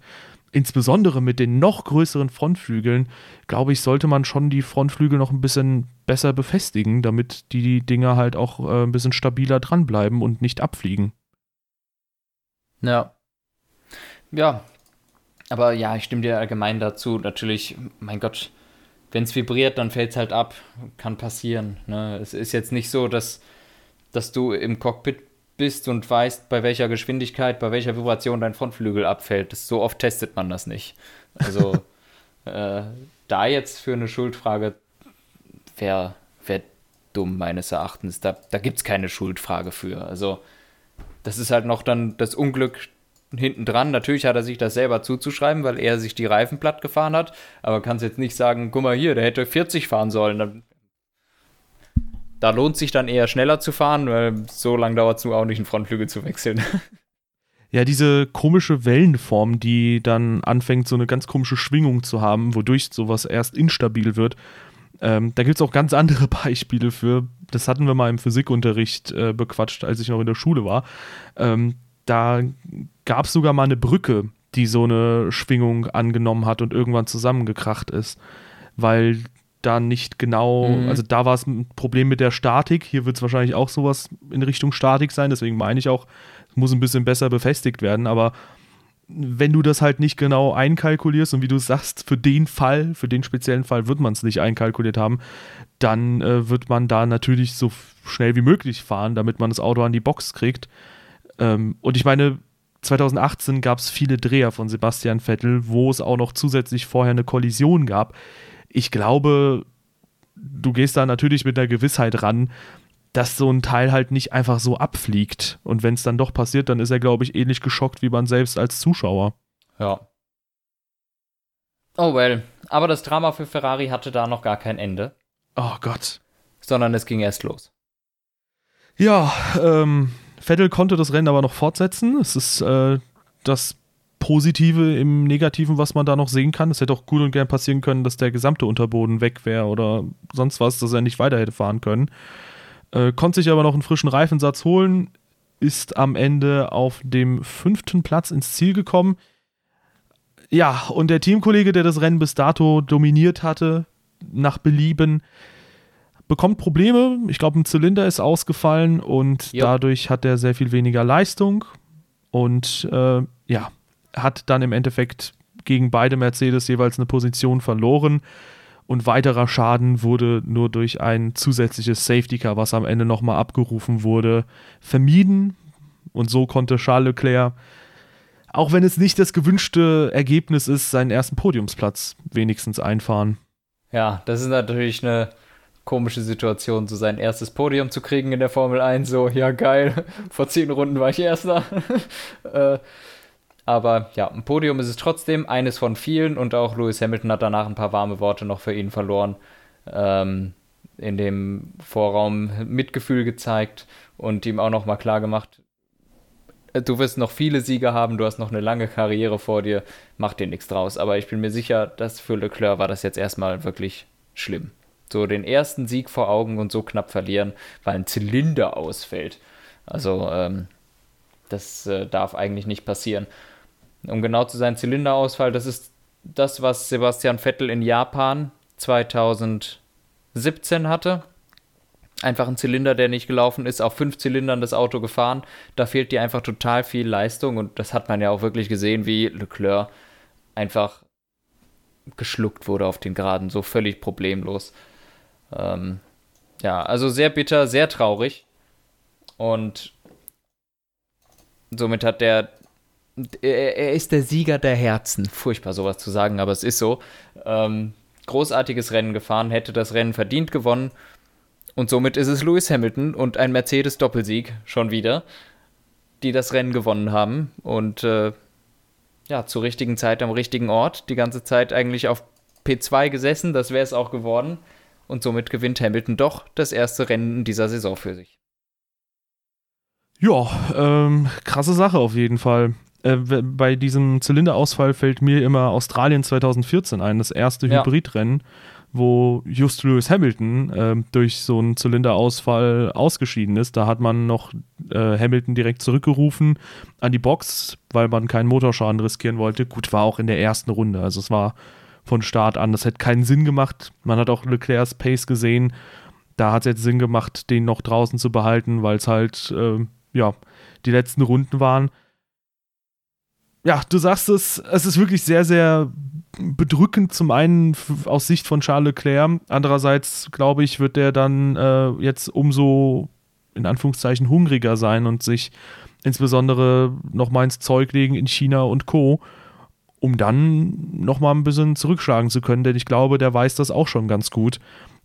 insbesondere mit den noch größeren Frontflügeln, glaube ich, sollte man schon die Frontflügel noch ein bisschen besser befestigen, damit die Dinger halt auch äh, ein bisschen stabiler dranbleiben und nicht abfliegen. Ja. Ja. Aber ja, ich stimme dir allgemein dazu. Natürlich, mein Gott, wenn es vibriert, dann fällt es halt ab. Kann passieren. Ne? Es ist jetzt nicht so, dass, dass du im Cockpit bist und weißt, bei welcher Geschwindigkeit, bei welcher Vibration dein Frontflügel abfällt. Das, so oft testet man das nicht. Also äh, da jetzt für eine Schuldfrage wäre wär dumm meines Erachtens. Da, da gibt es keine Schuldfrage für. Also das ist halt noch dann das Unglück hinten dran. Natürlich hat er sich das selber zuzuschreiben, weil er sich die Reifen platt gefahren hat. Aber kannst jetzt nicht sagen, guck mal hier, der hätte 40 fahren sollen. Dann da lohnt sich dann eher schneller zu fahren, weil so lange dauert es nur auch nicht, einen Frontflügel zu wechseln. Ja, diese komische Wellenform, die dann anfängt, so eine ganz komische Schwingung zu haben, wodurch sowas erst instabil wird. Ähm, da gibt es auch ganz andere Beispiele für. Das hatten wir mal im Physikunterricht äh, bequatscht, als ich noch in der Schule war. Ähm, da gab es sogar mal eine Brücke, die so eine Schwingung angenommen hat und irgendwann zusammengekracht ist. Weil da nicht genau, mhm. also da war es ein Problem mit der Statik. Hier wird es wahrscheinlich auch sowas in Richtung Statik sein. Deswegen meine ich auch, es muss ein bisschen besser befestigt werden. Aber wenn du das halt nicht genau einkalkulierst und wie du sagst, für den Fall, für den speziellen Fall wird man es nicht einkalkuliert haben, dann äh, wird man da natürlich so schnell wie möglich fahren, damit man das Auto an die Box kriegt. Ähm, und ich meine, 2018 gab es viele Dreher von Sebastian Vettel, wo es auch noch zusätzlich vorher eine Kollision gab ich glaube, du gehst da natürlich mit der Gewissheit ran, dass so ein Teil halt nicht einfach so abfliegt. Und wenn es dann doch passiert, dann ist er, glaube ich, ähnlich geschockt wie man selbst als Zuschauer. Ja. Oh well. Aber das Drama für Ferrari hatte da noch gar kein Ende. Oh Gott. Sondern es ging erst los. Ja, ähm, Vettel konnte das Rennen aber noch fortsetzen. Es ist äh, das Positive im Negativen, was man da noch sehen kann. Es hätte auch gut und gern passieren können, dass der gesamte Unterboden weg wäre oder sonst was, dass er nicht weiter hätte fahren können. Äh, konnte sich aber noch einen frischen Reifensatz holen, ist am Ende auf dem fünften Platz ins Ziel gekommen. Ja, und der Teamkollege, der das Rennen bis dato dominiert hatte, nach Belieben, bekommt Probleme. Ich glaube, ein Zylinder ist ausgefallen und Jo. dadurch hat er sehr viel weniger Leistung und äh, ja, hat dann im Endeffekt gegen beide Mercedes jeweils eine Position verloren. Und weiterer Schaden wurde nur durch ein zusätzliches Safety Car, was am Ende nochmal abgerufen wurde, vermieden. Und so konnte Charles Leclerc, auch wenn es nicht das gewünschte Ergebnis ist, seinen ersten Podiumsplatz wenigstens einfahren. Ja, das ist natürlich eine komische Situation, so sein erstes Podium zu kriegen in der Formel 1. So, ja, geil. Vor zehn Runden war ich Erster. äh, aber ja, ein Podium ist es trotzdem, eines von vielen. Und auch Lewis Hamilton hat danach ein paar warme Worte noch für ihn verloren. Ähm, in dem Vorraum Mitgefühl gezeigt und ihm auch nochmal klar gemacht, äh, du wirst noch viele Siege haben, du hast noch eine lange Karriere vor dir, mach dir nichts draus. Aber ich bin mir sicher, dass für Leclerc war das jetzt erstmal wirklich schlimm. So den ersten Sieg vor Augen und so knapp verlieren, weil ein Zylinder ausfällt. Also, ähm, das äh, darf eigentlich nicht passieren. Um genau zu sein, Zylinderausfall, das ist das, was Sebastian Vettel in Japan 2017 hatte. Einfach ein Zylinder, der nicht gelaufen ist, auf fünf Zylindern das Auto gefahren. Da fehlt dir einfach total viel Leistung und das hat man ja auch wirklich gesehen, wie Leclerc einfach geschluckt wurde auf den Geraden, so völlig problemlos. Ähm, ja, also sehr bitter, sehr traurig. Und somit hat der. Er, ist der Sieger der Herzen. Furchtbar, sowas zu sagen, aber es ist so. Ähm, großartiges Rennen gefahren, hätte das Rennen verdient gewonnen. Und somit ist es Lewis Hamilton und ein Mercedes-Doppelsieg schon wieder, die das Rennen gewonnen haben. Und äh, ja, zur richtigen Zeit am richtigen Ort. Die ganze Zeit eigentlich auf P2 gesessen, das wäre es auch geworden. Und somit gewinnt Hamilton doch das erste Rennen in dieser Saison für sich. Ja, ähm, krasse Sache auf jeden Fall. Äh, bei diesem Zylinderausfall fällt mir immer Australien 2014 ein, das erste Ja. Hybridrennen, wo just Lewis Hamilton ähm, durch so einen Zylinderausfall ausgeschieden ist. Da hat man noch äh, Hamilton direkt zurückgerufen an die Box, weil man keinen Motorschaden riskieren wollte. Gut, war auch in der ersten Runde. Also es war von Start an. Das hätte keinen Sinn gemacht. Man hat auch Leclercs Pace gesehen. Da hat es jetzt Sinn gemacht, den noch draußen zu behalten, weil es halt, ähm, ja, die letzten Runden waren. Ja, du sagst es, es ist wirklich sehr, sehr bedrückend. Zum einen aus Sicht von Charles Leclerc. Andererseits, glaube ich, wird der dann äh, jetzt umso, in Anführungszeichen, hungriger sein und sich insbesondere nochmal ins Zeug legen in China und Co., um dann nochmal ein bisschen zurückschlagen zu können. Denn ich glaube, der weiß das auch schon ganz gut,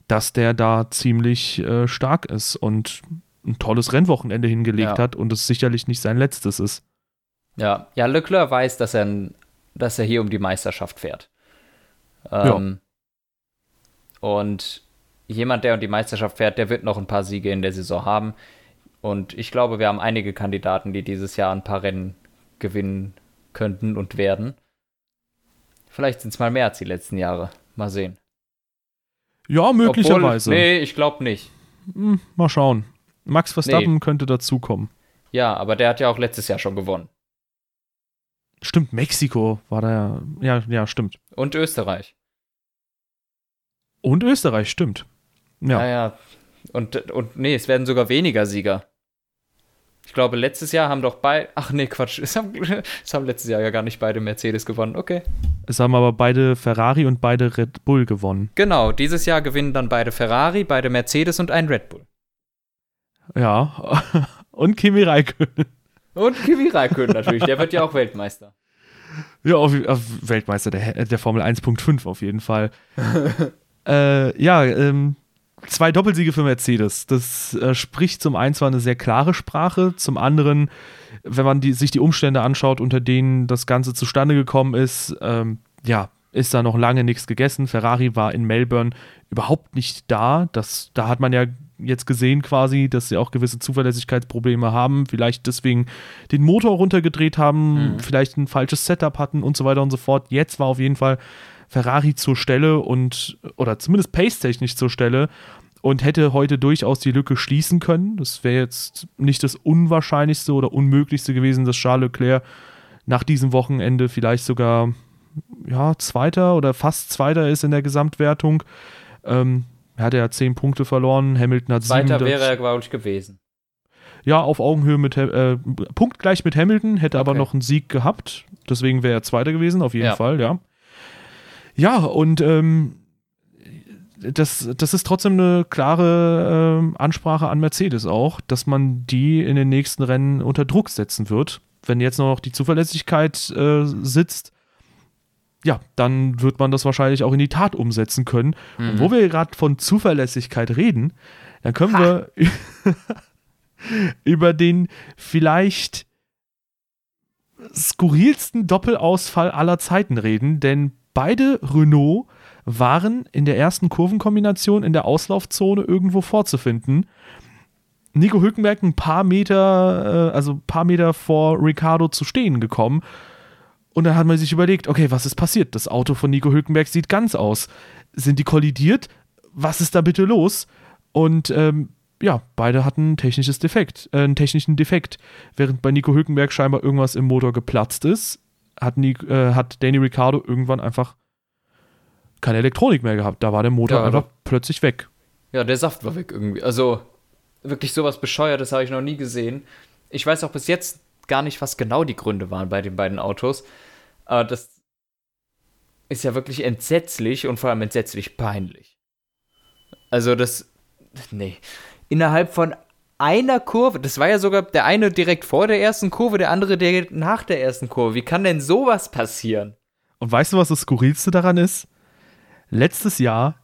dass der da ziemlich äh, stark ist und ein tolles Rennwochenende hingelegt Ja. hat und es sicherlich nicht sein letztes ist. Ja, ja, Leclerc weiß, dass er, dass er hier um die Meisterschaft fährt. Ähm, Und jemand, der um die Meisterschaft fährt, der wird noch ein paar Siege in der Saison haben. Und ich glaube, wir haben einige Kandidaten, die dieses Jahr ein paar Rennen gewinnen könnten und werden. Vielleicht sind es mal mehr als die letzten Jahre. Mal sehen. Ja, möglicherweise. Obwohl, nee, ich glaube nicht. Hm, mal schauen. Max Verstappen könnte dazukommen. Ja, aber der hat ja auch letztes Jahr schon gewonnen. Stimmt, Mexiko war da ja. Ja, ja, stimmt. Und Österreich. Und Österreich, stimmt. Ja. Ja, ja. Und, und nee, es werden sogar weniger Sieger. Ich glaube, letztes Jahr haben doch beide. Ach nee, Quatsch. Es haben, es haben letztes Jahr ja gar nicht beide Mercedes gewonnen. Okay. Es haben aber beide Ferrari und beide Red Bull gewonnen. Genau, dieses Jahr gewinnen dann beide Ferrari, beide Mercedes und ein Red Bull. Ja. Und Kimi Räikkönen. Und Kimi Räikkönen natürlich, der wird ja auch Weltmeister. Ja, auf, auf Weltmeister der, der Formel 1.5 auf jeden Fall. äh, ja, ähm, zwei Doppelsiege für Mercedes. Das äh, spricht zum einen zwar eine sehr klare Sprache, zum anderen, wenn man die, sich die Umstände anschaut, unter denen das Ganze zustande gekommen ist, ähm, ja, ist da noch lange nichts gegessen. Ferrari war in Melbourne überhaupt nicht da. Das, da hat man ja jetzt gesehen quasi, dass sie auch gewisse Zuverlässigkeitsprobleme haben, vielleicht deswegen den Motor runtergedreht haben, Mhm. vielleicht ein falsches Setup hatten und so weiter und so fort. Jetzt war auf jeden Fall Ferrari zur Stelle und, oder zumindest pace-technisch zur Stelle und hätte heute durchaus die Lücke schließen können. Das wäre jetzt nicht das Unwahrscheinlichste oder Unmöglichste gewesen, dass Charles Leclerc nach diesem Wochenende vielleicht sogar ja, Zweiter oder fast Zweiter ist in der Gesamtwertung. Ähm, er hat ja zehn Punkte verloren, Hamilton hat Zweiter sieben. wäre er, glaube ich, gewesen. Ja, auf Augenhöhe mit, äh, punktgleich mit Hamilton, hätte aber Okay. noch einen Sieg gehabt. Deswegen wäre er Zweiter gewesen, auf jeden Ja. Fall, ja. Ja, und ähm, das, das ist trotzdem eine klare ähm, Ansprache an Mercedes auch, dass man die in den nächsten Rennen unter Druck setzen wird. Wenn jetzt noch die Zuverlässigkeit äh, sitzt, ja, dann wird man das wahrscheinlich auch in die Tat umsetzen können. Und wo wir gerade von Zuverlässigkeit reden, dann können wir über den vielleicht skurrilsten Doppelausfall aller Zeiten reden, denn beide Renault waren in der ersten Kurvenkombination in der Auslaufzone irgendwo vorzufinden. Nico Hülkenberg ein paar Meter, äh, also ein paar Meter vor Ricardo zu stehen gekommen. Und dann hat man sich überlegt, okay, was ist passiert? Das Auto von Nico Hülkenberg sieht ganz aus. Sind die kollidiert? Was ist da bitte los? Und ähm, ja, beide hatten ein technisches Defekt, äh, einen technischen Defekt. Während bei Nico Hülkenberg scheinbar irgendwas im Motor geplatzt ist, hat, Nico, äh, hat Danny Ricciardo irgendwann einfach keine Elektronik mehr gehabt. Da war der Motor Ja, einfach plötzlich weg. Ja, der Saft war weg irgendwie. Also, wirklich sowas Bescheuertes habe ich noch nie gesehen. Ich weiß auch bis jetzt gar nicht, was genau die Gründe waren bei den beiden Autos. Aber das ist ja wirklich entsetzlich und vor allem entsetzlich peinlich. Also, das. Nee. Innerhalb von einer Kurve, das war ja sogar der eine direkt vor der ersten Kurve, der andere direkt nach der ersten Kurve. Wie kann denn sowas passieren? Und weißt du, was das Skurrilste daran ist? Letztes Jahr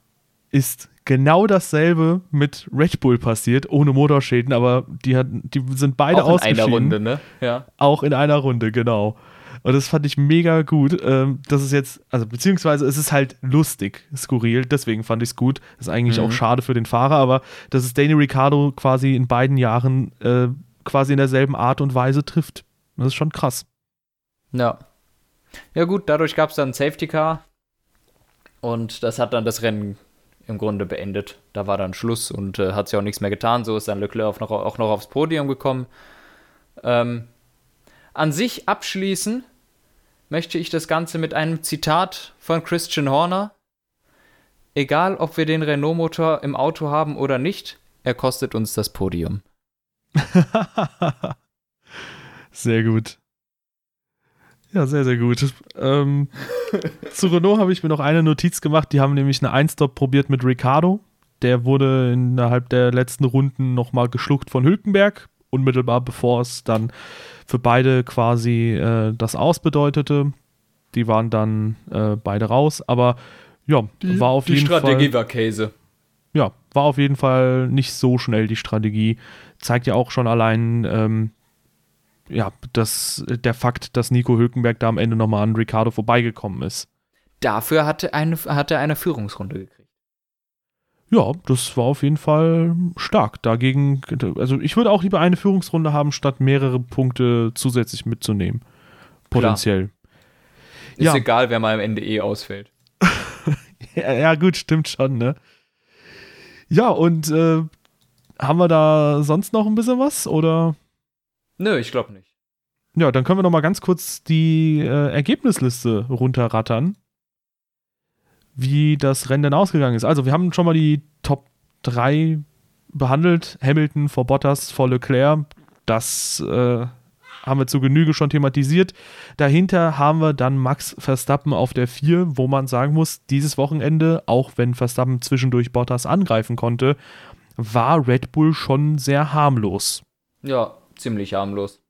ist genau dasselbe mit Red Bull passiert, ohne Motorschäden, aber die, hat, die sind beide Auch in ausgeschieden. einer Runde, ne? Ja. Auch in einer Runde, genau. Und das fand ich mega gut. Ähm, das ist jetzt, also beziehungsweise es ist halt lustig, skurril, deswegen fand ich es gut. Ist eigentlich Mhm. auch schade für den Fahrer, aber dass es Danny Ricciardo quasi in beiden Jahren äh, quasi in derselben Art und Weise trifft. Das ist schon krass. Ja. Ja, gut, dadurch gab es dann Safety Car. Und das hat dann das Rennen im Grunde beendet. Da war dann Schluss und äh, hat sich auch nichts mehr getan. So ist dann Leclerc auf noch, auch noch aufs Podium gekommen. Ähm, an sich abschließen möchte ich das Ganze mit einem Zitat von Christian Horner. Egal, ob wir den Renault-Motor im Auto haben oder nicht, er kostet uns das Podium. Sehr gut. Ja, sehr, sehr gut. Ähm, zu Renault habe ich mir noch eine Notiz gemacht. Die haben nämlich eine Einstop probiert mit Ricardo. Der wurde innerhalb der letzten Runden nochmal geschluckt von Hülkenberg, unmittelbar bevor es dann für beide quasi äh, das Aus bedeutete. Die waren dann äh, beide raus, aber ja, war auf jeden Fall war Käse. ja, war auf jeden Fall nicht so schnell die Strategie. Zeigt ja auch schon allein, ähm, ja, dass der Fakt, dass Nico Hülkenberg da am Ende nochmal an Ricardo vorbeigekommen ist. Dafür hatte, eine, hatte er eine Führungsrunde gekriegt. Ja, das war auf jeden Fall stark. Dagegen, also ich würde auch lieber eine Führungsrunde haben, statt mehrere Punkte zusätzlich mitzunehmen. Potenziell. Ist Ja. egal, wer mal am Ende eh ausfällt. Ja, ja, gut, stimmt schon, ne? Ja, und äh, haben wir da sonst noch ein bisschen was? Oder? Nö, ich glaube nicht. Ja, dann können wir noch mal ganz kurz die äh, Ergebnisliste runterrattern, wie das Rennen denn ausgegangen ist. Also, wir haben schon mal die Top 3 behandelt. Hamilton vor Bottas, vor Leclerc. Das äh, haben wir zu Genüge schon thematisiert. Dahinter haben wir dann Max Verstappen auf der 4, wo man sagen muss, dieses Wochenende, auch wenn Verstappen zwischendurch Bottas angreifen konnte, war Red Bull schon sehr harmlos. Ja, ziemlich harmlos.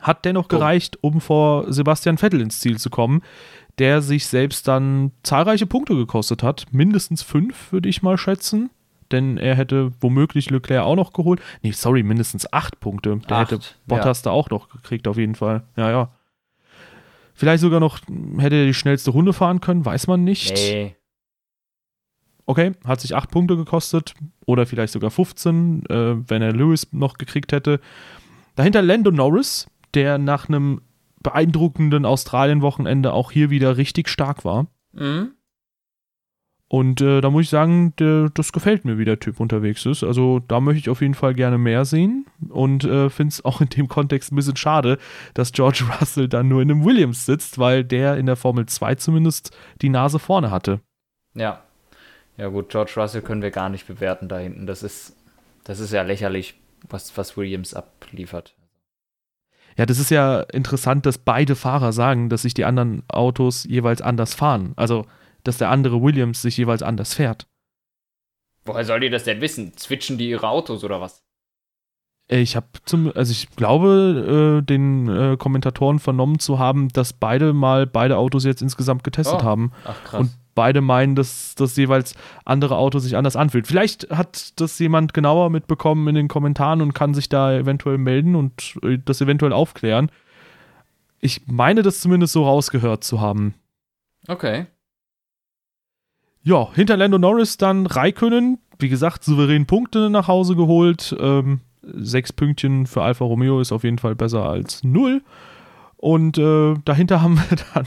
Hat dennoch Dumm. gereicht, um vor Sebastian Vettel ins Ziel zu kommen, der sich selbst dann zahlreiche Punkte gekostet hat. Mindestens fünf, würde ich mal schätzen. Denn er hätte womöglich Leclerc auch noch geholt. Nee, sorry, mindestens acht Punkte. Der Acht, hätte Bottas da auch noch gekriegt, auf jeden Fall. Ja, ja. Vielleicht sogar noch, hätte er die schnellste Runde fahren können, weiß man nicht. Nee. Okay, hat sich 8 Punkte gekostet oder vielleicht sogar 15, äh, wenn er Lewis noch gekriegt hätte. Dahinter Lando Norris, der nach einem beeindruckenden Australien-Wochenende auch hier wieder richtig stark war. Mhm. Und äh, da muss ich sagen, der, das gefällt mir, wie der Typ unterwegs ist. Also da möchte ich auf jeden Fall gerne mehr sehen und äh, finde es auch in dem Kontext ein bisschen schade, dass George Russell dann nur in einem Williams sitzt, weil der in der Formel 2 zumindest die Nase vorne hatte. Ja. Ja gut, George Russell können wir gar nicht bewerten da hinten. Das ist, das ist ja lächerlich, was, was Williams abliefert. Ja, das ist ja interessant, dass beide Fahrer sagen, dass sich die anderen Autos jeweils anders fahren. Also dass der andere Williams sich jeweils anders fährt. Woher soll die das denn wissen? Switchen die ihre Autos oder was? Ich habe zum, also ich glaube, äh, den äh, Kommentatoren vernommen zu haben, dass beide mal beide Autos jetzt insgesamt getestet oh. haben. Ach krass. Und beide meinen, dass das jeweils andere Auto sich anders anfühlt. Vielleicht hat das jemand genauer mitbekommen in den Kommentaren und kann sich da eventuell melden und äh, das eventuell aufklären. Ich meine, das zumindest so rausgehört zu haben. Okay. Ja, hinter Lando Norris dann Raikönnen, wie gesagt, souverän Punkte nach Hause geholt. Ähm, sechs Pünktchen für Alfa Romeo ist auf jeden Fall besser als null. Und äh, dahinter haben wir dann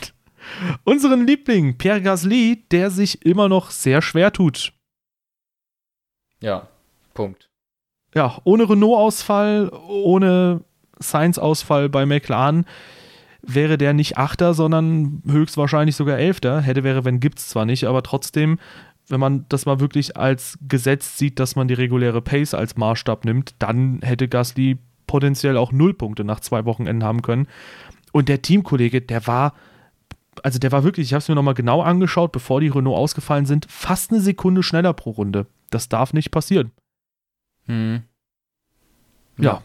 unseren Liebling, Pierre Gasly, der sich immer noch sehr schwer tut. Ja, Punkt. Ja, ohne Renault-Ausfall, ohne Sainz-Ausfall bei McLaren wäre der nicht Achter, sondern höchstwahrscheinlich sogar Elfter. Hätte, wäre, wenn, gibt es zwar nicht, aber trotzdem, wenn man das mal wirklich als Gesetz sieht, dass man die reguläre Pace als Maßstab nimmt, dann hätte Gasly potenziell auch null Punkte nach zwei Wochenenden haben können. Und der Teamkollege, der war, also der war wirklich, ich habe es mir nochmal genau angeschaut, bevor die Renault ausgefallen sind, fast eine Sekunde schneller pro Runde. Das darf nicht passieren. Hm. Ja. ja.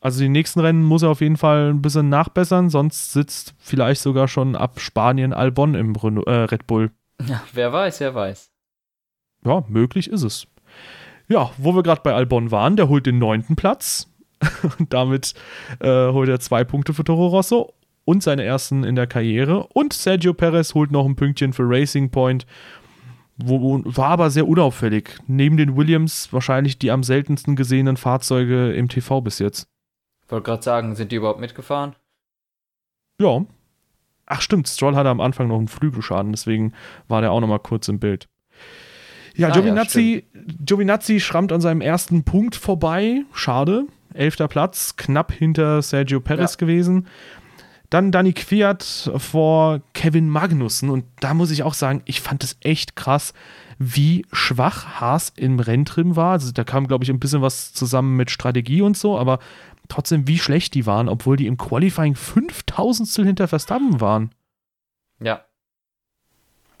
Also die nächsten Rennen muss er auf jeden Fall ein bisschen nachbessern, sonst sitzt vielleicht sogar schon ab Spanien Albon im Renault, äh, Red Bull. Ja, wer weiß, wer weiß. Ja, möglich ist es. Ja, wo wir gerade bei Albon waren, der holt den neunten Platz. Und damit äh, holt er zwei Punkte für Toro Rosso und seine ersten in der Karriere. Und Sergio Perez holt noch ein Pünktchen für Racing Point. Wo, war aber sehr unauffällig. Neben den Williams wahrscheinlich die am seltensten gesehenen Fahrzeuge im TV bis jetzt. Wollte gerade sagen, sind die überhaupt mitgefahren? Ja. Ach stimmt, Stroll hatte am Anfang noch einen Flügelschaden, deswegen war der auch noch mal kurz im Bild. Ja, ah, Giovinazzi, ja, Giovinazzi schrammt an seinem ersten Punkt vorbei. Schade. Elfter Platz, knapp hinter Sergio Perez ja. gewesen. Dann Danny Kwiat vor Kevin Magnussen. Und da muss ich auch sagen, ich fand es echt krass, wie schwach Haas im Renntrim war. Also da kam, glaube ich, ein bisschen was zusammen mit Strategie und so, aber trotzdem, wie schlecht die waren, obwohl die im Qualifying 5000 hinter Verstappen waren. Ja.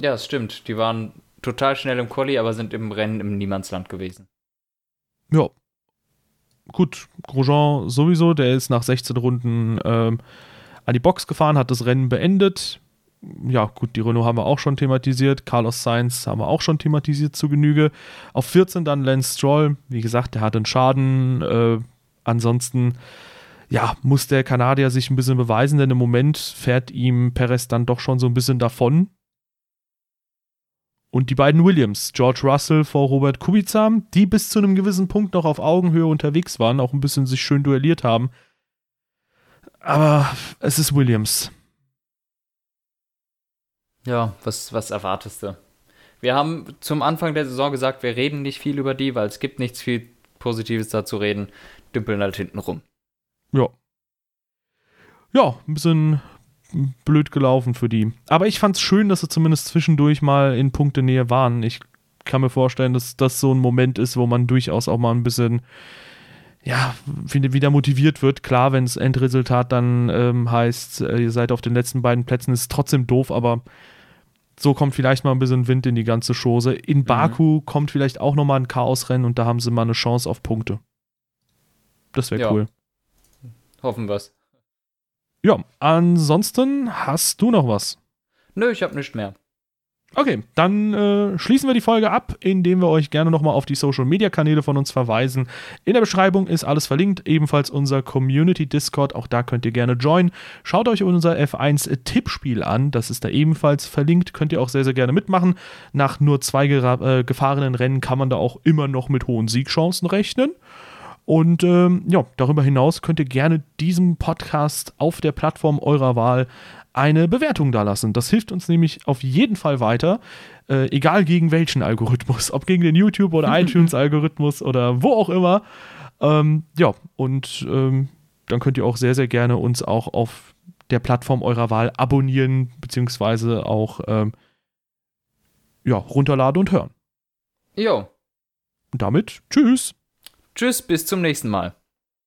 Ja, es stimmt. Die waren total schnell im Quali, aber sind im Rennen im Niemandsland gewesen. Ja. Gut, Grosjean sowieso, der ist nach 16 Runden ähm, an die Box gefahren, hat das Rennen beendet. Ja, gut, die Renault haben wir auch schon thematisiert. Carlos Sainz haben wir auch schon thematisiert zu Genüge. Auf 14 dann Lance Stroll. Wie gesagt, der hat einen Schaden. Äh, ansonsten ja, muss der Kanadier sich ein bisschen beweisen, denn im Moment fährt ihm Perez dann doch schon so ein bisschen davon. Und die beiden Williams, George Russell vor Robert Kubica, die bis zu einem gewissen Punkt noch auf Augenhöhe unterwegs waren, auch ein bisschen sich schön duelliert haben. Aber es ist Williams. Ja, was, was erwartest du? Wir haben zum Anfang der Saison gesagt, wir reden nicht viel über die, weil es gibt nichts viel Positives da zu reden dümpeln halt hinten rum. Ja. Ja, ein bisschen blöd gelaufen für die. Aber ich fand es schön, dass sie zumindest zwischendurch mal in Punktenähe waren. Ich kann mir vorstellen, dass das so ein Moment ist, wo man durchaus auch mal ein bisschen ja, wieder motiviert wird. Klar, wenn das Endresultat dann ähm, heißt, äh, ihr seid auf den letzten beiden Plätzen, ist trotzdem doof, aber so kommt vielleicht mal ein bisschen Wind in die ganze Chose. In mhm. Baku mhm. kommt vielleicht auch nochmal ein Chaosrennen und da haben sie mal eine Chance auf Punkte. Das wäre ja. cool. Hoffen wir's. Ja, ansonsten hast du noch was? Nö, ich habe nichts mehr. Okay, dann äh, schließen wir die Folge ab, indem wir euch gerne nochmal auf die Social Media Kanäle von uns verweisen. In der Beschreibung ist alles verlinkt, ebenfalls unser Community Discord, auch da könnt ihr gerne joinen. Schaut euch unser F1 Tippspiel an, das ist da ebenfalls verlinkt, könnt ihr auch sehr, sehr gerne mitmachen. Nach nur zwei äh, gefahrenen Rennen kann man da auch immer noch mit hohen Siegchancen rechnen. Und ähm, ja, darüber hinaus könnt ihr gerne diesem Podcast auf der Plattform eurer Wahl eine Bewertung dalassen. Das hilft uns nämlich auf jeden Fall weiter, äh, egal gegen welchen Algorithmus, ob gegen den YouTube- oder iTunes-Algorithmus oder wo auch immer. Ähm, ja, und ähm, dann könnt ihr auch sehr, sehr gerne uns auch auf der Plattform eurer Wahl abonnieren, beziehungsweise auch ähm, ja, runterladen und hören. Jo. Und damit, tschüss. Tschüss, bis zum nächsten Mal.